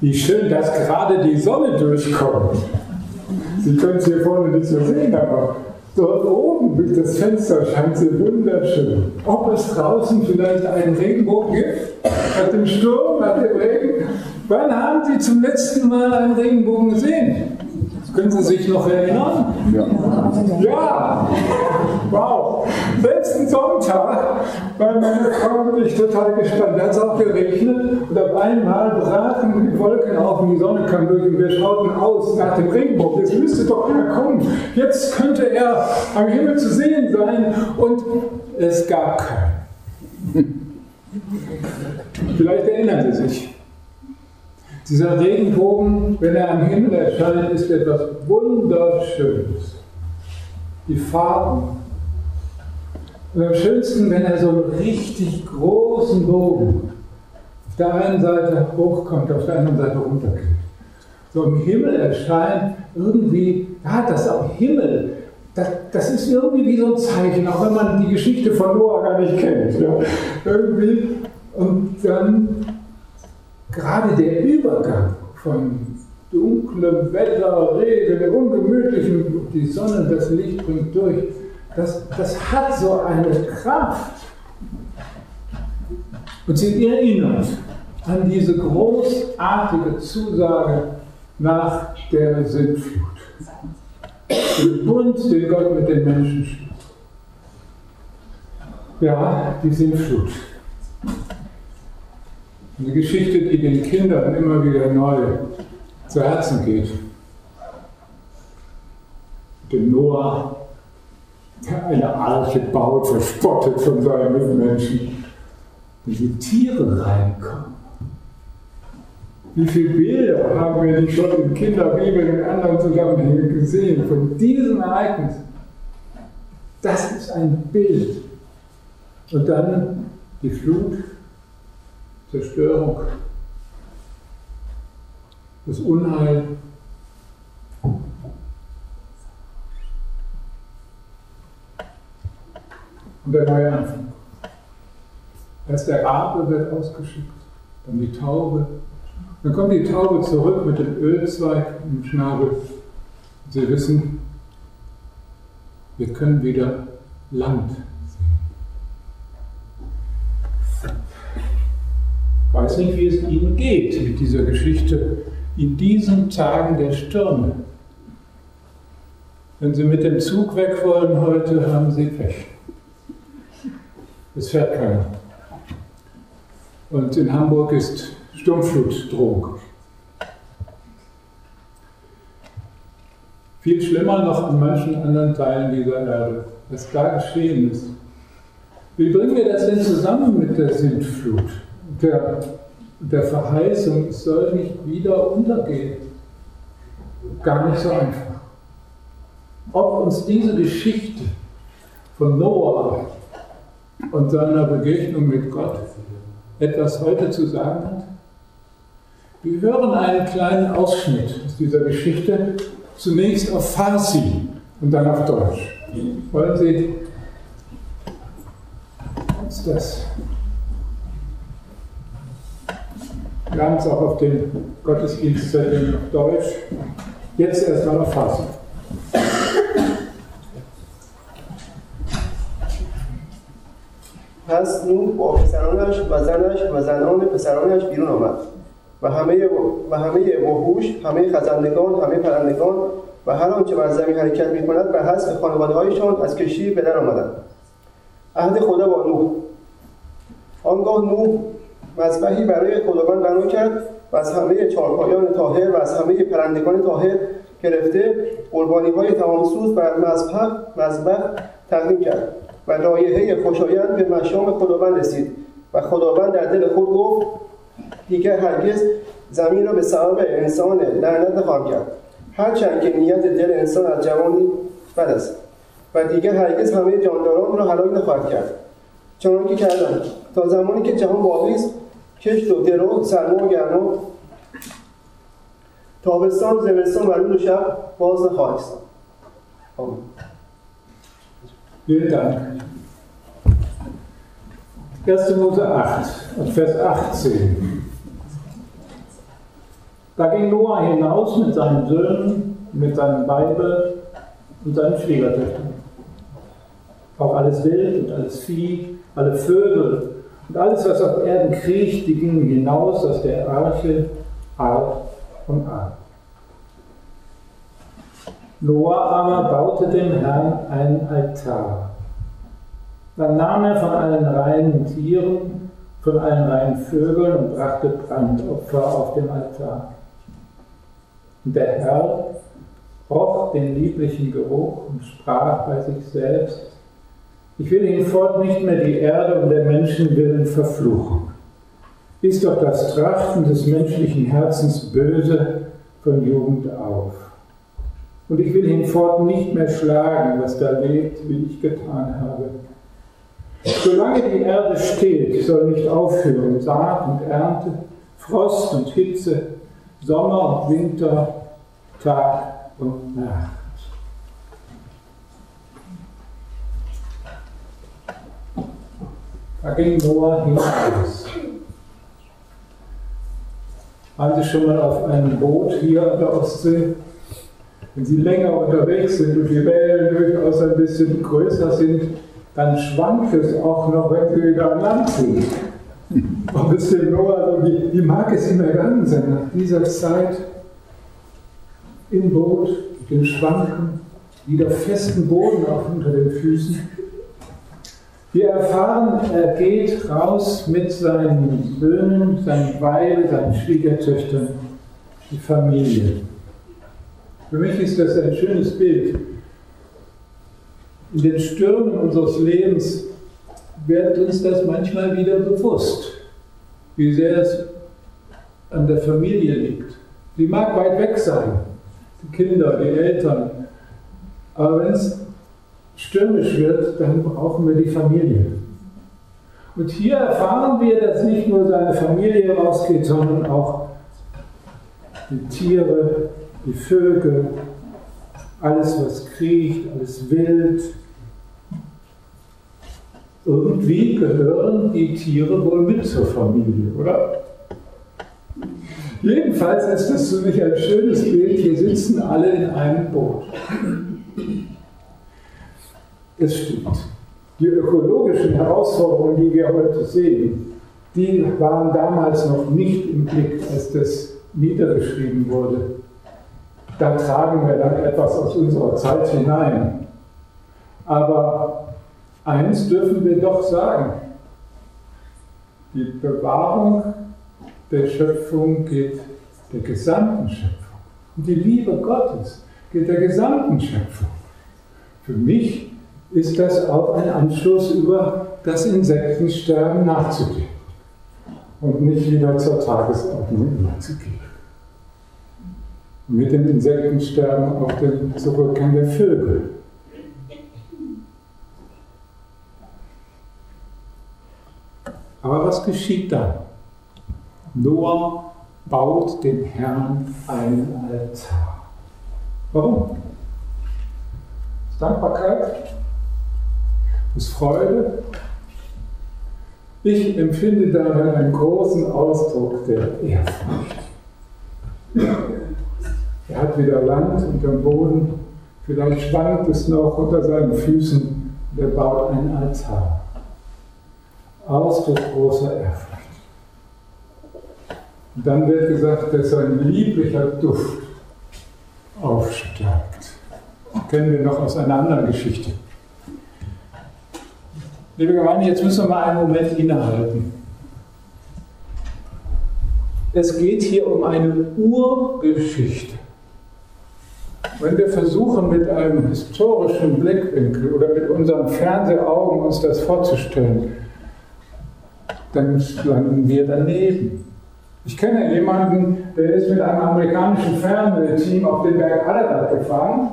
wie schön, dass gerade die Sonne durchkommt. Sie können es hier vorne nicht so sehen, aber dort oben durch das Fenster scheint sie wunderschön. Ob es draußen vielleicht einen Regenbogen gibt, nach dem Sturm, nach dem Regen. Wann haben Sie zum letzten Mal einen Regenbogen gesehen? Können Sie sich noch erinnern? Ja. Ja! Wow! Sonntag war meine Frau und ich total gespannt. Da hat es auch geregnet und auf einmal brachen die Wolken auf und die Sonne kam durch und wir schauten aus nach dem Regenbogen. Jetzt müsste doch einer kommen. Jetzt könnte er am Himmel zu sehen sein und es gab keinen. Vielleicht erinnern Sie sich. Dieser Regenbogen, wenn er am Himmel erscheint, ist etwas Wunderschönes. Die Farben. Und am schönsten, wenn er so einen richtig großen Bogen auf der einen Seite hochkommt, auf der anderen Seite runtergeht. So im Himmel erscheint irgendwie, ja, das ist auch Himmel. Das, das, ist irgendwie wie so ein Zeichen, auch wenn man die Geschichte von Noah gar nicht kennt. Ja. Irgendwie. Und dann gerade der Übergang von dunklem Wetter, Regen, ungemütlichem, die Sonne, das Licht bringt durch, das, das hat so eine Kraft. Und sie erinnert an diese großartige Zusage nach der Sintflut. Den Bund, den Gott mit den Menschen schließt. Ja, die Sintflut. Eine Geschichte, die den Kindern immer wieder neu zu Herzen geht. Den Noah, der eine Arche baut, verspottet von seinen Mitmenschen, wenn die Tiere reinkommen. Wie viele Bilder haben wir nicht schon in Kinderbibeln und anderen Zusammenhängen gesehen von diesem Ereignis? Das ist ein Bild. Und dann die Flut Zerstörung, das Unheil. Und der neue Anfang. Erst der Rabe wird ausgeschickt, dann die Taube. Dann kommt die Taube zurück mit dem Ölzweig im Schnabel. Sie wissen, wir können wieder Land weiß nicht, wie es Ihnen geht mit dieser Geschichte in diesen Tagen der Stürme. Wenn Sie mit dem Zug weg wollen heute, haben Sie Pech. Es fährt keiner. Und in Hamburg ist Sturmflutdrohung. Viel schlimmer noch an manchen anderen Teilen dieser Erde, was da geschehen ist. Wie bringen wir das denn zusammen mit der Sintflut? der, der Verheißung, es soll nicht wieder untergehen. Gar nicht so einfach. Ob uns diese Geschichte von Noah und seiner Begegnung mit Gott etwas heute zu sagen hat? Wir hören einen kleinen Ausschnitt aus dieser Geschichte, zunächst auf Farsi und dann auf Deutsch. Wollen Sie uns das Wir haben es auch auf den Gottesdienstzetteln auf Deutsch. Jetzt erstmal auf Fassen. پس نوح با پسرانش و زنش و زنان پسرانش بیرون آمد. و همه و همه وحوش همه خزندگان همه پرندگان و هر آنچه بر زمین حرکت می کند به حسب خانواده هایشان از کشتی به در آمدند. عهد خدا با نوح. آنگاه نوح مذبحی برای خداوند بنا کرد و از همه چارپایان تاهر و از همه پرندگان تاهر گرفته قربانی های تمامسوز بر مذبح مذبح تقدیم کرد. و رایحه خوشایند به مشام خداوند رسید و خداوند در دل خود گفت دیگر هرگز زمین را به سبب انسان لعنت نخواهم کرد. هرچند که نیت دل انسان از جوانی بد است و دیگر هرگز همه جانداران را هلاک نخواهد کرد. چنانکه کردم تا زمانی که جهان باقی است کشت و درو سرما و گرما تابستان زمستان و روز شب باز نخواهد استاد Vielen Dank. 1. Mose 8, Vers 18. Da ging Noah hinaus mit seinen Söhnen, mit seinem Weibe und seinen Schwiegertöchtern. Auch alles Wild und alles Vieh, alle Vögel und alles, was auf Erden kriecht, die gingen hinaus aus der Arche Ar und Ar. Noah aber baute dem Herrn einen Altar. Dann nahm er von allen reinen Tieren, von allen reinen Vögeln und brachte Brandopfer auf dem Altar. Und der Herr roch den lieblichen Geruch und sprach bei sich selbst, ich will hinfort nicht mehr die Erde um der Menschen willen verfluchen. Ist doch das Trachten des menschlichen Herzens böse von Jugend auf. Und ich will hinfort nicht mehr schlagen, was da lebt, wie ich getan habe. Solange die Erde steht, soll nicht aufhören Saat und Ernte, Frost und Hitze, Sommer und Winter, Tag und Nacht. Da ging Noah hinaus. Waren Sie schon mal auf einem Boot hier an der Ostsee? Wenn Sie länger unterwegs sind und die Wellen durchaus ein bisschen größer sind, dann schwankt es auch noch, wenn Sie wieder an Land sind. Und es dem Noah, wie, wie mag es ihm ergangen sein nach dieser Zeit im Boot, mit dem Schwanken, wieder festen Boden auch unter den Füßen? Wir erfahren, er geht raus mit seinen Söhnen, seinen Weib, seinen Schwiegertöchtern, die Familie. Für mich ist das ein schönes Bild. In den Stürmen unseres Lebens wird uns das manchmal wieder bewusst, wie sehr es an der Familie liegt. Sie mag weit weg sein, die Kinder, die Eltern, aber wenn es stürmisch wird, dann brauchen wir die Familie. Und hier erfahren wir, dass nicht nur seine Familie rausgeht, sondern auch die Tiere, die Vögel, alles, was kriecht, alles wild. Irgendwie gehören die Tiere wohl mit zur Familie, oder? Jedenfalls ist das für mich ein schönes Bild. Hier sitzen alle in einem Boot. Es stimmt. Die ökologischen Herausforderungen, die wir heute sehen, die waren damals noch nicht im Blick, als das niedergeschrieben wurde. Da tragen wir dann etwas aus unserer Zeit hinein. Aber eins dürfen wir doch sagen, die Bewahrung der Schöpfung geht der gesamten Schöpfung. Und die Liebe Gottes geht der gesamten Schöpfung. Für mich ist das auch ein Anschluss über das Insektensterben nachzugehen und nicht wieder zur Tagesordnung überzugehen. Mit dem Insektensterben auch den Zurückgang der Vögel. Aber was geschieht dann? Noah baut dem Herrn einen Altar. Warum? Dankbarkeit? ist Freude. Ich empfinde darin einen großen Ausdruck der Ehrfurcht. Er hat wieder Land unterm Boden, vielleicht schwankt es noch unter seinen Füßen, er baut einen Altar. Ausdruck großer Ehrfurcht. Und dann wird gesagt, dass ein lieblicher Duft aufsteigt. Kennen wir noch aus einer anderen Geschichte. Liebe Gemeinde, jetzt müssen wir mal einen Moment innehalten. Es geht hier um eine Urgeschichte. Wenn wir versuchen, mit einem historischen Blickwinkel oder mit unseren Fernsehaugen uns das vorzustellen, dann landen wir daneben. Ich kenne jemanden, der ist mit einem amerikanischen Fernsehteam auf den Berg Ararat gefahren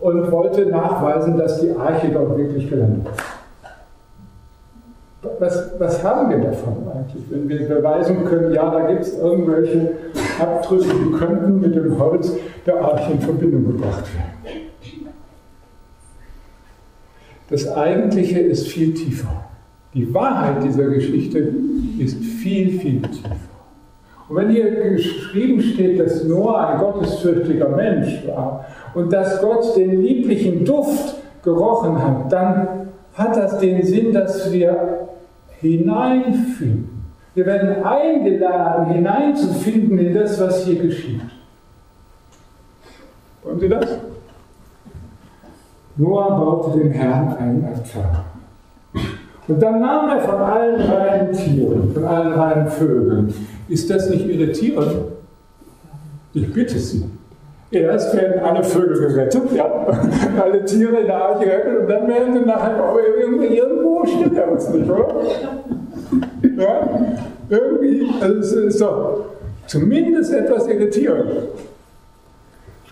und wollte nachweisen, dass die Arche dort wirklich gelandet ist was, was haben wir davon eigentlich, wenn wir beweisen können, ja, da gibt es irgendwelche Abdrücke, die könnten mit dem Holz der Arche in Verbindung gebracht werden. Das Eigentliche ist viel tiefer. Die Wahrheit dieser Geschichte ist viel, viel tiefer. Und wenn hier geschrieben steht, dass Noah ein gottesfürchtiger Mensch war und dass Gott den lieblichen Duft gerochen hat, dann hat das den Sinn, dass wir hineinfinden. Wir werden eingeladen, hineinzufinden in das, was hier geschieht. Wollen Sie das? Noah baute dem Herrn einen Altar. Und dann nahm er von allen reinen Tieren, von allen reinen Vögeln. Ist das nicht irritierend? Ich bitte Sie. Erst werden alle Vögel gerettet, ja, alle Tiere in der Arche gerettet und dann werden sie nachher auch irgendwo stimmt ja was nicht, oder? Ja, irgendwie, also es ist doch zumindest etwas irritierend.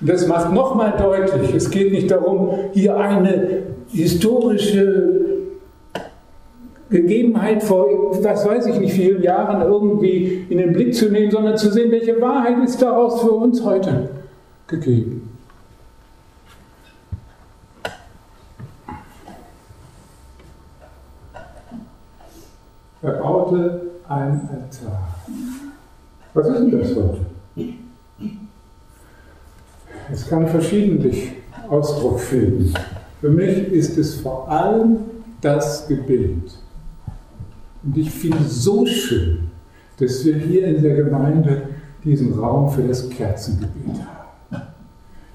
Das macht nochmal deutlich, es geht nicht darum, hier eine historische Gegebenheit vor, was weiß ich nicht, vielen Jahren irgendwie in den Blick zu nehmen, sondern zu sehen, welche Wahrheit ist daraus für uns heute gegeben. Er baute ein Altar. Was ist denn das heute? Es kann verschiedentlich Ausdruck finden. Für mich ist es vor allem das Gebet. Und ich finde es so schön, dass wir hier in der Gemeinde diesen Raum für das Kerzengebet haben.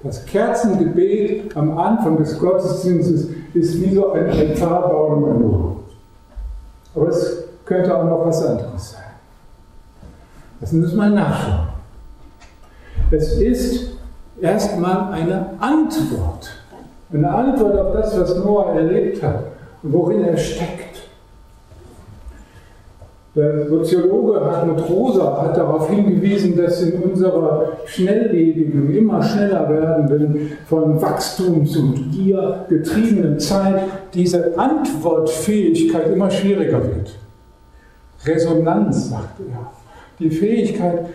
Das Kerzengebet am Anfang des Gottesdienstes ist wie so ein Altarbaum nur. Aber es könnte auch noch was anderes sein. Sie uns mal nachschauen. Es ist erstmal eine Antwort. Eine Antwort auf das, was Noah erlebt hat und worin er steckt. Der Soziologe Hartmut Rosa hat darauf hingewiesen, dass in unserer schnelllebigen, immer schneller werdenden, von Wachstums- und Gier getriebenen Zeit diese Antwortfähigkeit immer schwieriger wird. Resonanz, sagt er. Die Fähigkeit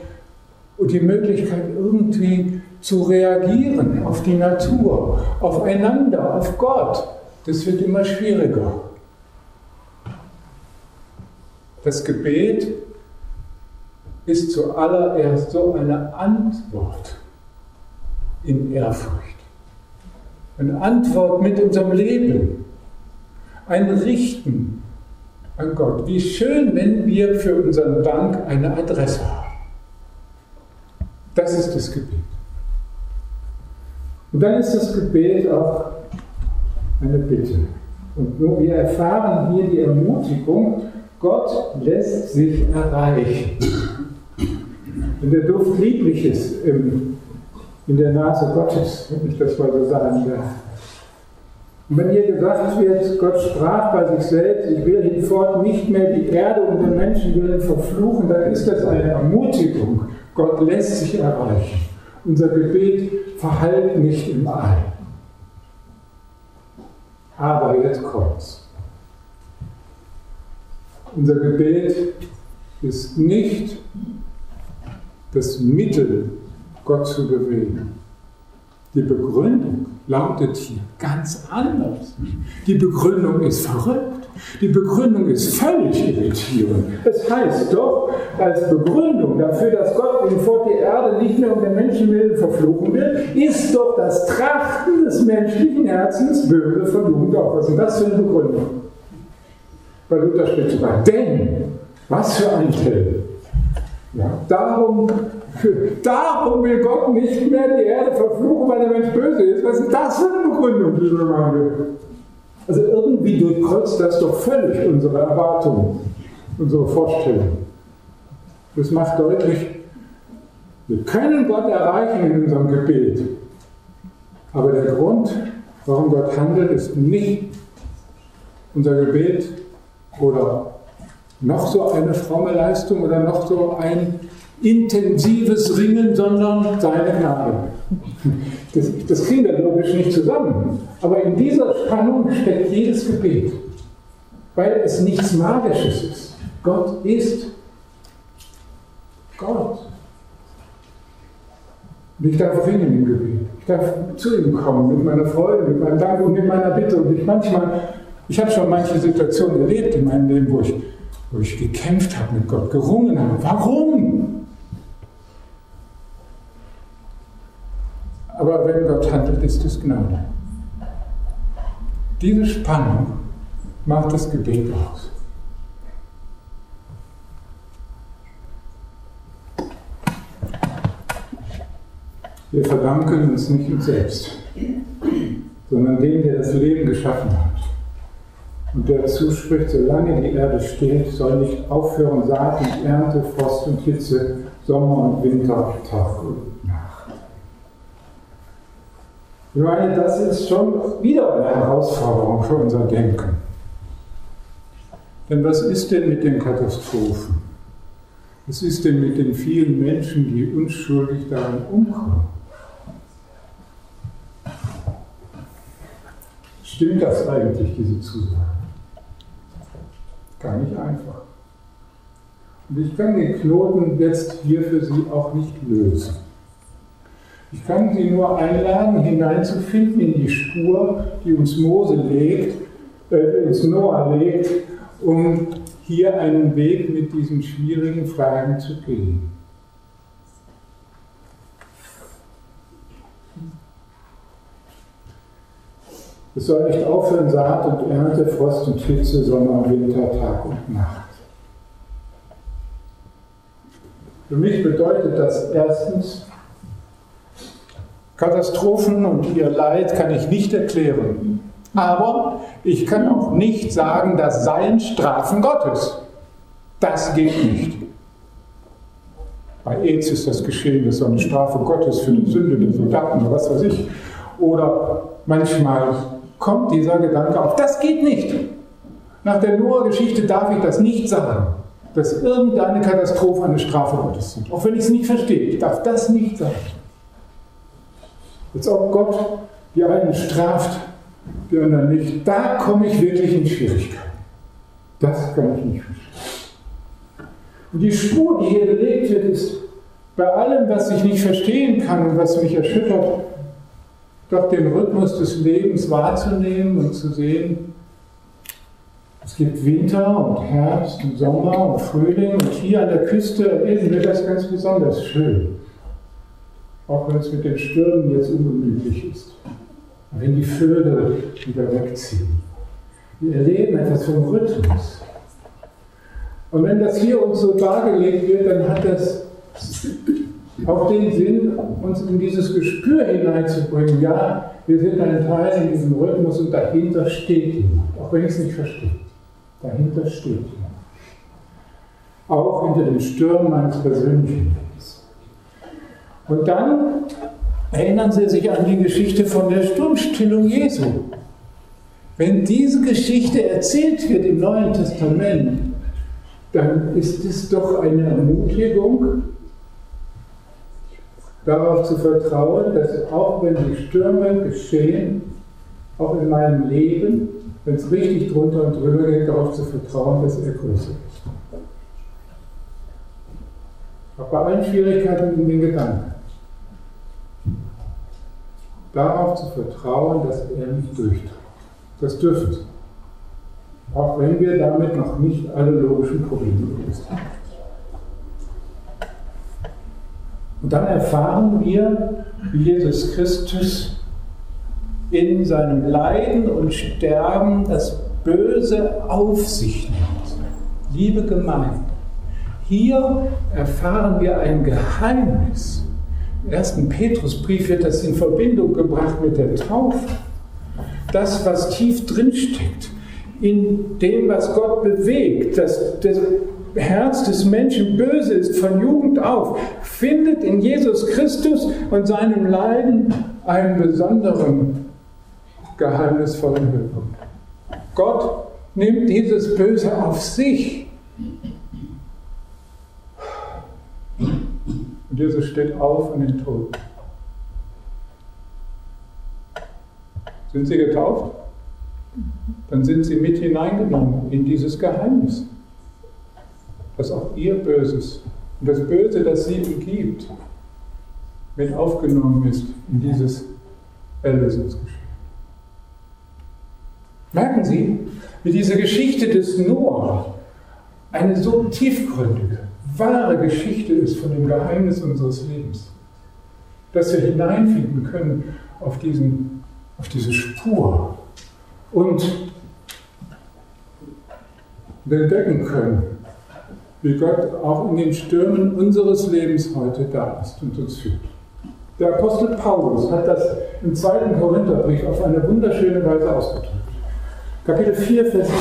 und die Möglichkeit, irgendwie zu reagieren auf die Natur, aufeinander, auf Gott, das wird immer schwieriger. Das Gebet ist zuallererst so eine Antwort in Ehrfurcht. Eine Antwort mit unserem Leben. Ein Richten an Gott. Wie schön, wenn wir für unseren Dank eine Adresse haben. Das ist das Gebet. Und dann ist das Gebet auch eine Bitte. Und nur wir erfahren hier die Ermutigung, Gott lässt sich erreichen. Wenn der Duft lieblich ist im, in der Nase Gottes, wenn ich das mal so sagen darf. Und wenn hier gesagt wird, Gott sprach bei sich selbst, ich will hinfort nicht mehr die Erde und den Menschen willen verfluchen, dann ist das eine Ermutigung. Gott lässt sich erreichen. Unser Gebet verhallt nicht im All. Aber jetzt kommt's. Unser Gebet ist nicht das Mittel, Gott zu bewegen. Die Begründung lautet hier ganz anders. Die Begründung ist verrückt. Die Begründung ist völlig irritierend. Es heißt doch, als Begründung dafür, dass Gott ihn vor die Erde nicht mehr um den Menschenwillen verfluchen will, ist doch das Trachten des menschlichen Herzens böse verfluchen doch. Was ist das für eine Begründung? Bei Luther steht sogar, denn, was für ein Tell. Ja, darum Darum will Gott nicht mehr die Erde verfluchen, weil der Mensch böse ist. Was ist das für eine Begründung, liebe Gemeinde? Also irgendwie durchkreuzt das doch völlig unsere Erwartungen, unsere Vorstellungen. Das macht deutlich, wir können Gott erreichen in unserem Gebet. Aber der Grund, warum Gott handelt, ist nicht unser Gebet oder noch so eine fromme Leistung oder noch so ein intensives Ringen, sondern seine Gnade. Das, das kriegen wir logisch nicht zusammen. Aber in dieser Spannung steckt jedes Gebet, weil es nichts Magisches ist. Gott ist Gott. Und ich darf ringen im Gebet. Ich darf zu ihm kommen mit meiner Freude, mit meinem Dank und mit meiner Bitte. Und ich manchmal, ich habe schon manche Situationen erlebt in meinem Leben, wo ich, wo ich gekämpft habe mit Gott, gerungen habe. Warum? Aber wenn Gott handelt, ist es Gnade. Diese Spannung macht das Gebet aus. Wir verdanken uns nicht uns selbst, sondern dem, der das Leben geschaffen hat. Und der zuspricht, solange die Erde steht, soll nicht aufhören Saat und Ernte, Frost und Hitze, Sommer und Winter, Tag und Nacht. Ich meine, das ist schon wieder eine Herausforderung für unser Denken. Denn was ist denn mit den Katastrophen? Was ist denn mit den vielen Menschen, die unschuldig daran umkommen? Stimmt das eigentlich, diese Zusage? Gar nicht einfach. Und ich kann den Knoten jetzt hier für Sie auch nicht lösen. Ich kann Sie nur einladen, hineinzufinden in die Spur, die uns Mose legt, äh, uns Noah legt, um hier einen Weg mit diesen schwierigen Fragen zu gehen. Es soll nicht aufhören, Saat und Ernte, Frost und Hitze, Sommer und Winter, Tag und Nacht. Für mich bedeutet das erstens, Katastrophen und ihr Leid kann ich nicht erklären. Aber ich kann auch nicht sagen, das seien Strafen Gottes. Das geht nicht. Bei AIDS ist das geschehen, das war eine Strafe Gottes für die Sünde der Soldaten oder was weiß ich. Oder manchmal kommt dieser Gedanke auf. Das geht nicht. Nach der Noah-Geschichte darf ich das nicht sagen, dass irgendeine Katastrophe eine Strafe Gottes sind. Auch wenn ich es nicht verstehe. Ich darf das nicht sagen. Als ob Gott die einen straft, die anderen nicht. Da komme ich wirklich in Schwierigkeiten. Das kann ich nicht verstehen. Und die Spur, die hier gelegt wird, ist bei allem, was ich nicht verstehen kann und was mich erschüttert, doch den Rhythmus des Lebens wahrzunehmen und zu sehen, es gibt Winter und Herbst und Sommer und Frühling und hier an der Küste erleben wir das ganz besonders schön. Auch wenn es mit den Stürmen jetzt ungemütlich ist. Wenn die Vögel wieder wegziehen. Wir erleben etwas vom Rhythmus. Und wenn das hier uns so dargelegt wird, dann hat das auch den Sinn, uns in dieses Gespür hineinzubringen. Ja, wir sind ein Teil in diesem Rhythmus und dahinter steht jemand, auch wenn ich es nicht verstehe. Dahinter steht jemand. Auch hinter den Stürmen meines persönlichen Lebens. Und dann erinnern Sie sich an die Geschichte von der Sturmstillung Jesu. Wenn diese Geschichte erzählt wird im Neuen Testament, dann ist es doch eine Ermutigung, darauf zu vertrauen, dass auch wenn die Stürme geschehen, auch in meinem Leben, wenn es richtig drunter und drüber geht, darauf zu vertrauen, dass er größer ist. Auch bei allen Schwierigkeiten in den Gedanken. Darauf zu vertrauen, dass er mich durchträgt. Das Sie. Auch wenn wir damit noch nicht alle logischen Probleme gelöst haben. Und dann erfahren wir, wie Jesus Christus in seinem Leiden und Sterben das Böse auf sich nimmt. Liebe Gemeinde, hier erfahren wir ein Geheimnis. Im ersten Petrusbrief wird das in Verbindung gebracht mit der Taufe. Das, was tief drinsteckt, in dem, was Gott bewegt, das, das Herz des Menschen böse ist von Jugend auf, findet in Jesus Christus und seinem Leiden einen besonderen geheimnisvollen Höhepunkt. Gott nimmt dieses Böse auf sich. Und Jesus steht auf in den Tod. Sind Sie getauft? Dann sind Sie mit hineingenommen in dieses Geheimnis dass auch ihr Böses und das Böse, das sie umgibt, mit aufgenommen ist in dieses Erlösungsgeschehen. Merken Sie, wie diese Geschichte des Noah eine so tiefgründige, wahre Geschichte ist von dem Geheimnis unseres Lebens. dass wir hineinfinden können auf, diesen, auf diese Spur und wir entdecken können, wie Gott auch in den Stürmen unseres Lebens heute da ist und uns führt. Der Apostel Paulus hat das im zweiten Korintherbrief auf eine wunderschöne Weise ausgedrückt. Kapitel 4, Vers 7.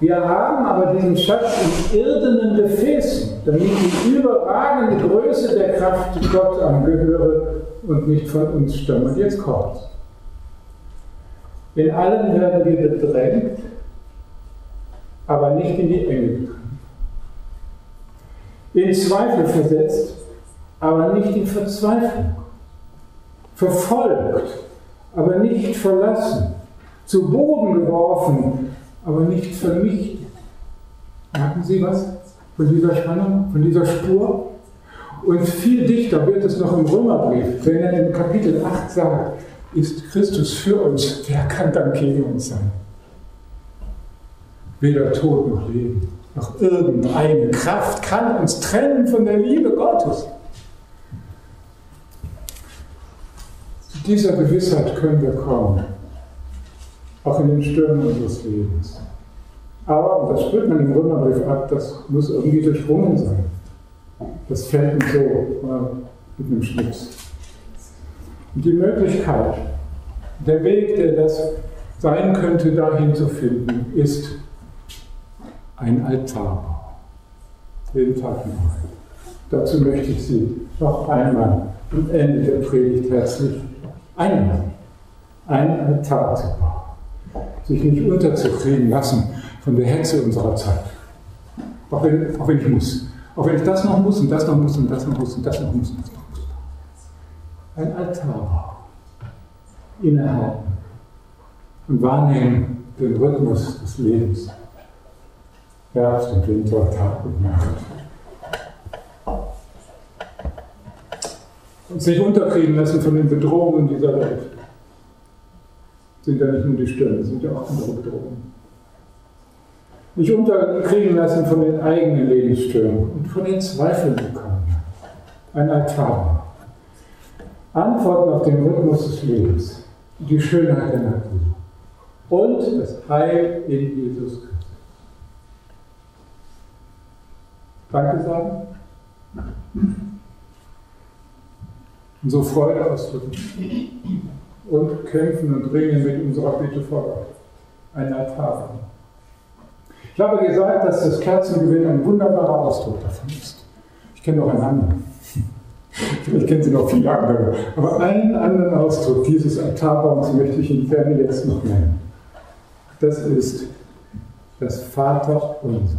Wir haben aber diesen Schatz in irdenen Gefäßen, damit die überragende Größe der Kraft Gott angehöre und nicht von uns stammt. Jetzt kommt. In allem werden wir bedrängt, aber nicht in die Enge. In Zweifel versetzt, aber nicht in Verzweiflung. Verfolgt, aber nicht verlassen. Zu Boden geworfen, aber nicht vernichtet. Merken Sie was von dieser Spannung, von dieser Spur? Und viel dichter wird es noch im Römerbrief, wenn er in Kapitel 8 sagt, ist Christus für uns, wer kann dann gegen uns sein? Weder Tod noch Leben, noch irgendeine Kraft kann uns trennen von der Liebe Gottes. Zu dieser Gewissheit können wir kommen, auch in den Stürmen unseres Lebens. Aber, und das spürt man im Römerbrief ab, das muss irgendwie durchdrungen sein. Das fällt nicht so äh, mit einem Schnips. Und die Möglichkeit, der Weg, der das sein könnte, dahin zu finden, ist ein Altarbau. Jeden Tag neu. Dazu möchte ich Sie noch einmal am Ende der Predigt herzlich einladen, einen Altar zu bauen. Sich nicht unterzukriegen lassen von der Hetze unserer Zeit. Auch wenn, auch wenn ich muss. Auch wenn ich das noch muss und das noch muss und das noch muss und das noch muss und das noch muss. Ein Altar innehalten und wahrnehmen den Rhythmus des Lebens. Herbst und Winter, Tag und Nacht. Und sich unterkriegen lassen von den Bedrohungen dieser Welt. Sind ja nicht nur die Stürme, sind ja auch andere Bedrohungen. Nicht unterkriegen lassen von den eigenen Lebensstürmen und von den Zweifeln bekommen. Ein Altar. Antworten auf den Rhythmus des Lebens, die Schönheit der Natur und das Heil in Jesus Christus. Danke sagen? Und so Freude ausdrücken. Und kämpfen und ringen mit unserer Bitte vor Gott. Ein Altar. Ich habe gesagt, dass das Kerzengewinn ein wunderbarer Ausdruck davon ist. Ich kenne noch einen anderen. Vielleicht kennen Sie noch viele andere. Aber einen anderen Ausdruck dieses Altarbaums möchte ich Ihnen gerne jetzt noch nennen. Das ist das Vaterunser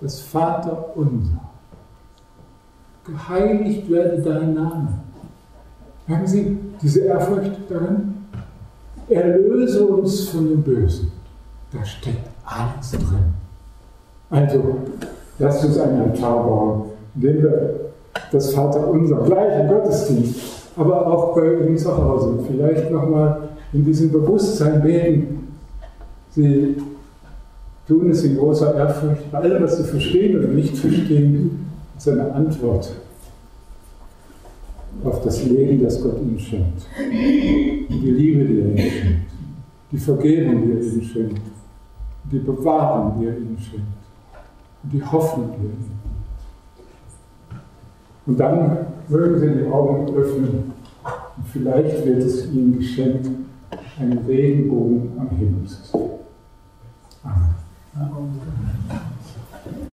das Vaterunser. Geheiligt werde dein Name. Haben Sie diese Ehrfurcht darin? Erlöse uns von dem Bösen. Da steckt alles drin. Also, lasst uns einen Altar bauen, indem wir das Vaterunser gleich im Gottesdienst, aber auch bei uns zu Hause vielleicht nochmal in diesem Bewusstsein beten. Sie tun es in großer Ehrfurcht. Bei allem, was sie verstehen oder nicht verstehen, ist eine Antwort auf das Leben, das Gott ihnen schenkt. Die Liebe, die er ihnen schenkt. Die Vergebung, die er ihnen schenkt. Die Bewahrung, die er ihnen schenkt. Die Hoffnung, die er ihnen schenkt. Und dann mögen sie die Augen öffnen und vielleicht wird es ihnen geschenkt, einen Regenbogen am Himmel zu sehen. Thank you.